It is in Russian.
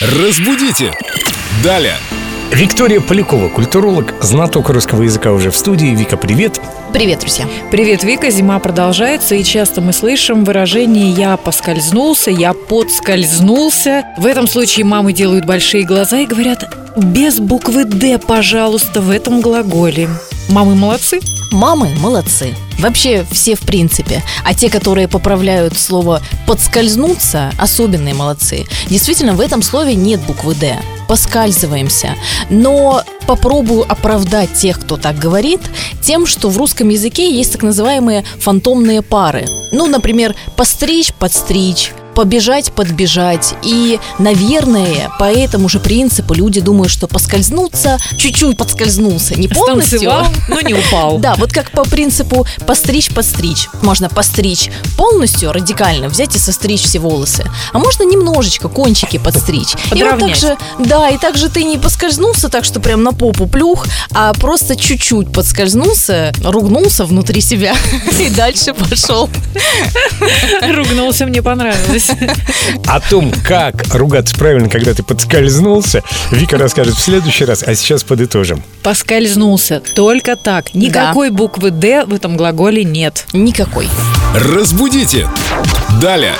Разбудите! Далее! Виктория Полякова, культуролог, знаток русского языка уже в студии. Вика, привет. Привет, друзья. Привет, Вика. Зима продолжается, и часто мы слышим выражение «я поскользнулся», «я подскользнулся». В этом случае мамы делают большие глаза и говорят «без буквы «д», пожалуйста, в этом глаголе». Мамы молодцы. Мамы молодцы. Вообще все в принципе. А те, которые поправляют слово «подскользнуться», особенные молодцы. Действительно, в этом слове нет буквы «д». Поскальзываемся. Но попробую оправдать тех, кто так говорит, тем, что в русском языке есть так называемые фантомные пары. Ну, например, постричь, подстричь, побежать, подбежать. И, наверное, по этому же принципу люди думают, что поскользнуться, чуть-чуть подскользнулся, не полностью. Станцевал, но не упал. Да, вот как по принципу постричь, подстричь. Можно постричь полностью, радикально, взять и состричь все волосы. А можно немножечко кончики подстричь. И вот так Подровнять. же, да, и также ты не поскользнулся так, что прям на попу плюх, а просто чуть-чуть подскользнулся, ругнулся внутри себя и дальше пошел. Ругнулся, мне понравилось. О том, как ругаться правильно, когда ты подскользнулся, Вика расскажет в следующий раз, а сейчас подытожим. Поскользнулся. Только так. Никакой буквы «д» в этом глаголе нет. Никакой. Разбудите! Далее!